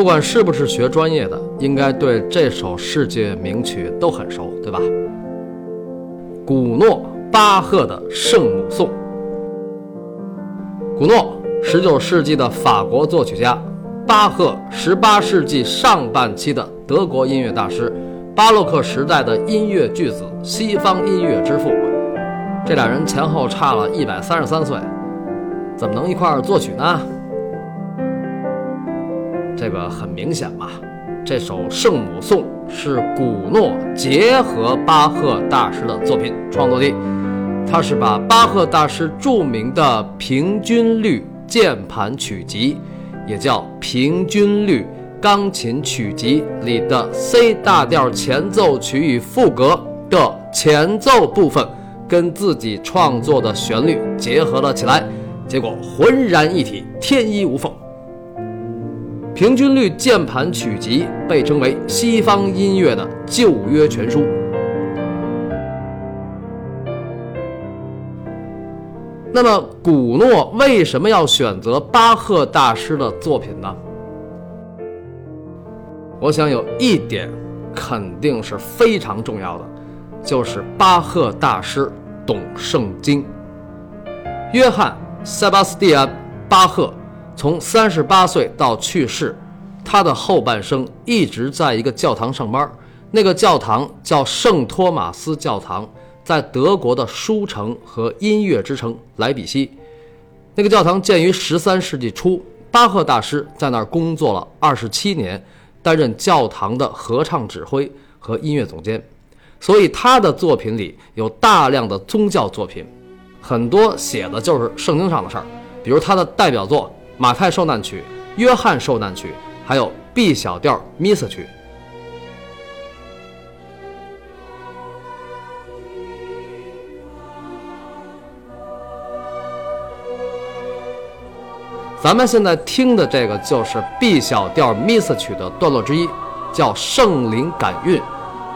不管是不是学专业的，应该对这首世界名曲都很熟，对吧？古诺·巴赫的《圣母颂》。古诺，十九世纪的法国作曲家；巴赫，十八世纪上半期的德国音乐大师，巴洛克时代的音乐巨子，西方音乐之父。这俩人前后差了一百三十三岁，怎么能一块儿作曲呢？这个很明显嘛，这首《圣母颂》是古诺结合巴赫大师的作品创作的，他是把巴赫大师著名的平均律键盘曲集，也叫平均律钢琴曲集里的 C 大调前奏曲与副歌的前奏部分。跟自己创作的旋律结合了起来，结果浑然一体，天衣无缝。平均律键盘曲集被称为西方音乐的旧约全书。那么，古诺为什么要选择巴赫大师的作品呢？我想有一点肯定是非常重要的，就是巴赫大师。懂圣经。约翰·塞巴斯蒂安·巴赫从三十八岁到去世，他的后半生一直在一个教堂上班。那个教堂叫圣托马斯教堂，在德国的书城和音乐之城莱比锡。那个教堂建于十三世纪初，巴赫大师在那儿工作了二十七年，担任教堂的合唱指挥和音乐总监。所以他的作品里有大量的宗教作品，很多写的就是圣经上的事儿，比如他的代表作《马太受难曲》《约翰受难曲》，还有 B 小调弥撒曲。咱们现在听的这个就是 B 小调弥撒曲的段落之一，叫圣灵感孕。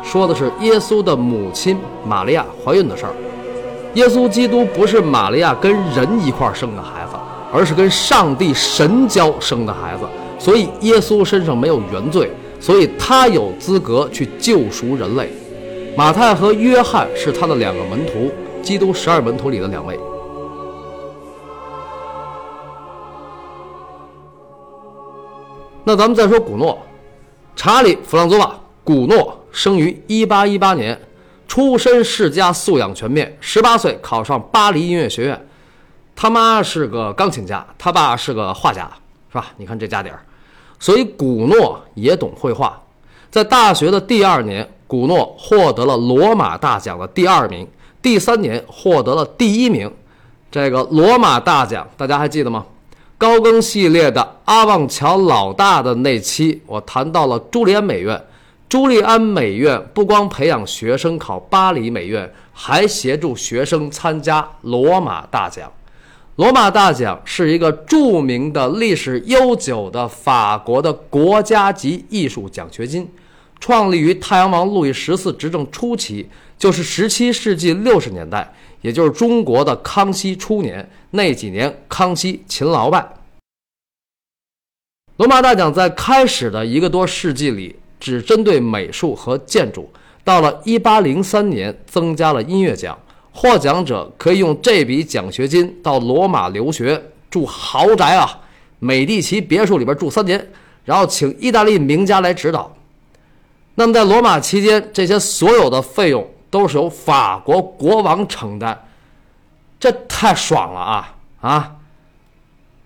说的是耶稣的母亲玛利亚怀孕的事儿。耶稣基督不是玛利亚跟人一块生的孩子，而是跟上帝神交生的孩子，所以耶稣身上没有原罪，所以他有资格去救赎人类。马太和约翰是他的两个门徒，基督十二门徒里的两位。那咱们再说古诺，查理·弗朗佐瓦，古诺。生于一八一八年，出身世家，素养全面。十八岁考上巴黎音乐学院，他妈是个钢琴家，他爸是个画家，是吧？你看这家底儿，所以古诺也懂绘画。在大学的第二年，古诺获得了罗马大奖的第二名，第三年获得了第一名。这个罗马大奖大家还记得吗？高更系列的阿旺桥老大的那期，我谈到了朱利安美院。朱利安美院不光培养学生考巴黎美院，还协助学生参加罗马大奖。罗马大奖是一个著名的、历史悠久的法国的国家级艺术奖学金，创立于太阳王路易十四执政初期，就是十七世纪六十年代，也就是中国的康熙初年那几年，康熙勤劳败。罗马大奖在开始的一个多世纪里。只针对美术和建筑，到了一八零三年增加了音乐奖，获奖者可以用这笔奖学金到罗马留学，住豪宅啊，美第奇别墅里边住三年，然后请意大利名家来指导。那么在罗马期间，这些所有的费用都是由法国国王承担，这太爽了啊啊！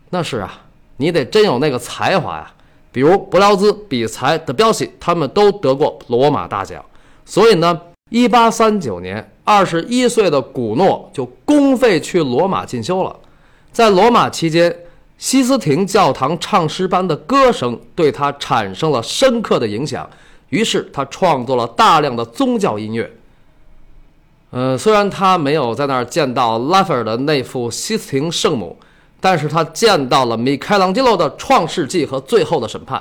那是啊，你得真有那个才华呀。比如伯辽兹、比才、德彪西，他们都得过罗马大奖。所以呢，一八三九年，二十一岁的古诺就公费去罗马进修了。在罗马期间，西斯廷教堂唱诗班的歌声对他产生了深刻的影响，于是他创作了大量的宗教音乐。呃，虽然他没有在那儿见到拉斐尔的那幅西斯廷圣母。但是他见到了米开朗基罗的《创世纪》和《最后的审判》，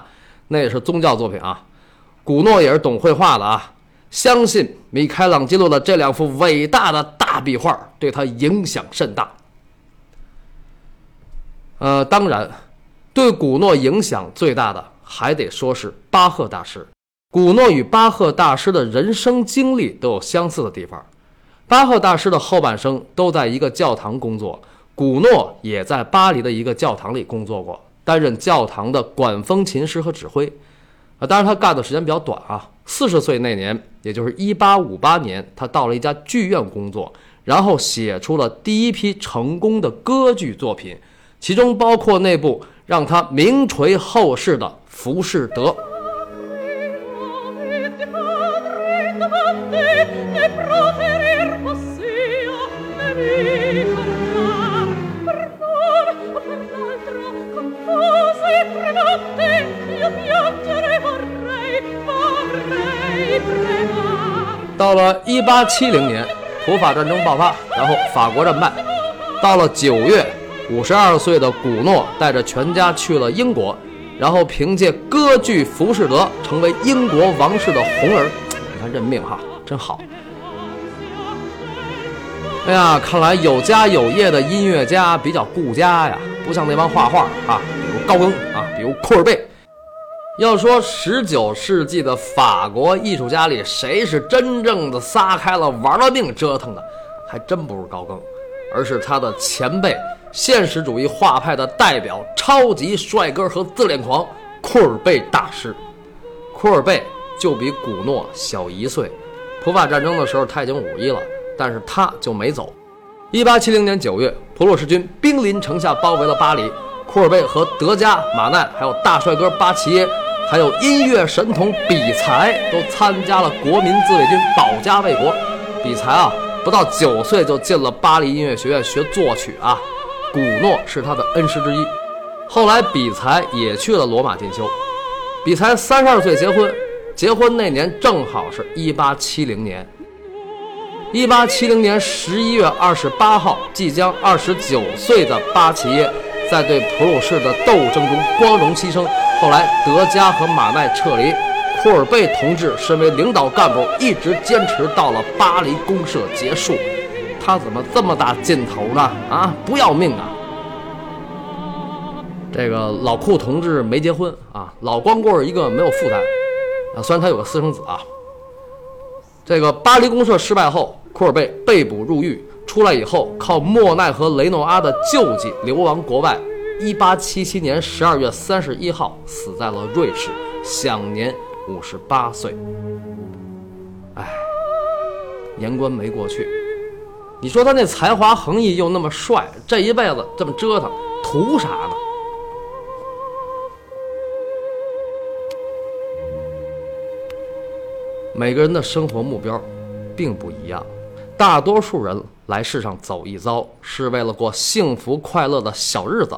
那也是宗教作品啊。古诺也是懂绘画的啊，相信米开朗基罗的这两幅伟大的大壁画对他影响甚大。呃，当然，对古诺影响最大的还得说是巴赫大师。古诺与巴赫大师的人生经历都有相似的地方。巴赫大师的后半生都在一个教堂工作，古诺也在巴黎的一个教堂里工作过，担任教堂的管风琴师和指挥。啊，当然他干的时间比较短啊。四十岁那年，也就是一八五八年，他到了一家剧院工作，然后写出了第一批成功的歌剧作品，其中包括那部让他名垂后世的《浮士德》。到了一八七零年，普法战争爆发，然后法国战败。到了九月，五十二岁的古诺带着全家去了英国，然后凭借歌剧《浮士德》成为英国王室的红儿。你看认命哈，真好。哎呀，看来有家有业的音乐家比较顾家呀，不像那帮画画啊，比如高更啊，比如库尔贝。要说十九世纪的法国艺术家里，谁是真正的撒开了玩了命折腾的，还真不是高更，而是他的前辈，现实主义画派的代表，超级帅哥和自恋狂库尔贝大师。库尔贝就比古诺小一岁，普法战争的时候他已经五一了，但是他就没走。一八七零年九月，普鲁士军兵临城下，包围了巴黎。库尔贝和德加、马奈，还有大帅哥巴齐耶。还有音乐神童比才都参加了国民自卫军，保家卫国。比才啊，不到九岁就进了巴黎音乐学院学作曲啊。古诺是他的恩师之一。后来比才也去了罗马进修。比才三十二岁结婚，结婚那年正好是一八七零年。一八七零年十一月二十八号，即将二十九岁的巴齐耶在对普鲁士的斗争中光荣牺牲。后来，德加和马奈撤离，库尔贝同志身为领导干部，一直坚持到了巴黎公社结束。他怎么这么大劲头呢？啊，不要命啊！这个老库同志没结婚啊，老光棍一个，没有负担啊。虽然他有个私生子啊。这个巴黎公社失败后，库尔贝被捕入狱，出来以后靠莫奈和雷诺阿的救济流亡国外。一八七七年十二月三十一号，死在了瑞士，享年五十八岁。哎，年关没过去，你说他那才华横溢又那么帅，这一辈子这么折腾，图啥呢？每个人的生活目标并不一样，大多数人来世上走一遭，是为了过幸福快乐的小日子。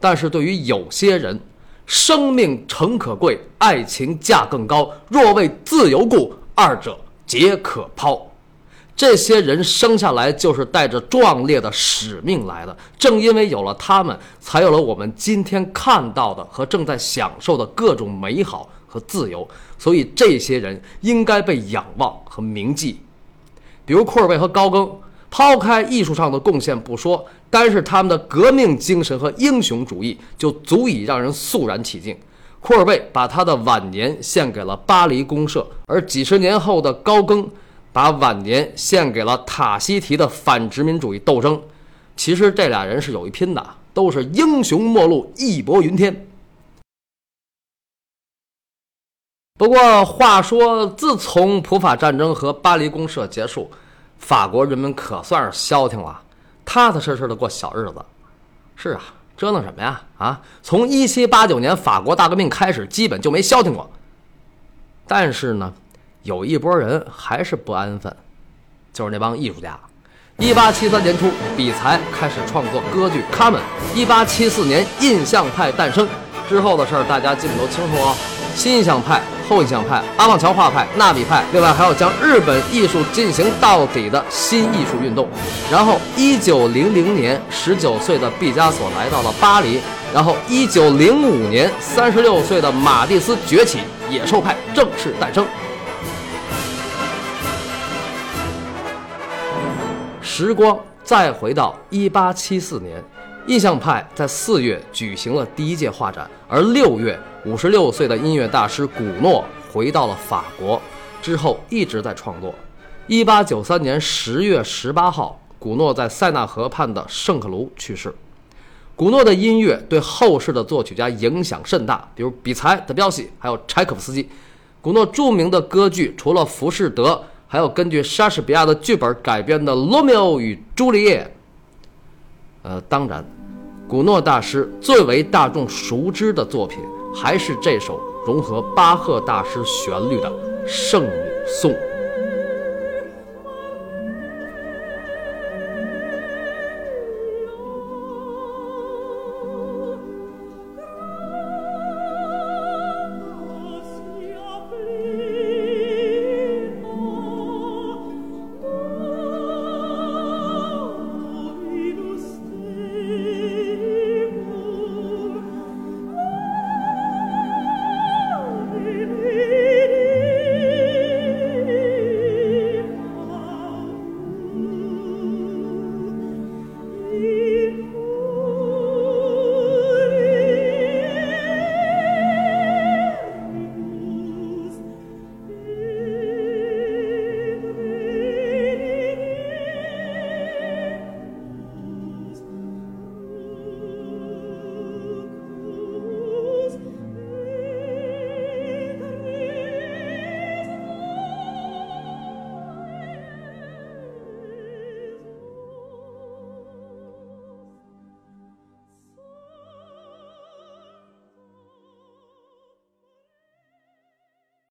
但是对于有些人，生命诚可贵，爱情价更高。若为自由故，二者皆可抛。这些人生下来就是带着壮烈的使命来的。正因为有了他们，才有了我们今天看到的和正在享受的各种美好和自由。所以，这些人应该被仰望和铭记。比如库尔贝和高更。抛开艺术上的贡献不说，单是他们的革命精神和英雄主义就足以让人肃然起敬。库尔贝把他的晚年献给了巴黎公社，而几十年后的高更把晚年献给了塔西提的反殖民主义斗争。其实这俩人是有一拼的，都是英雄末路，义薄云天。不过话说，自从普法战争和巴黎公社结束。法国人民可算是消停了，踏踏实实的过小日子。是啊，折腾什么呀？啊，从一七八九年法国大革命开始，基本就没消停过。但是呢，有一波人还是不安分，就是那帮艺术家。一八七三年初，比才开始创作歌剧《卡门》。一八七四年，印象派诞生。之后的事儿，大家基本都清楚哦。新印象派、后印象派、阿旺桥画派、纳比派，另外还有将日本艺术进行到底的新艺术运动。然后，一九零零年，十九岁的毕加索来到了巴黎。然后，一九零五年，三十六岁的马蒂斯崛起，野兽派正式诞生。时光再回到一八七四年，印象派在四月举行了第一届画展，而六月，五十六岁的音乐大师古诺回到了法国，之后一直在创作。一八九三年十月十八号，古诺在塞纳河畔的圣克卢去世。古诺的音乐对后世的作曲家影响甚大，比如比才、德彪西，还有柴可夫斯基。古诺著名的歌剧除了《浮士德》，还有根据莎士比亚的剧本改编的《罗密欧与朱丽叶》。呃，当然，古诺大师最为大众熟知的作品还是这首融合巴赫大师旋律的《圣母颂》。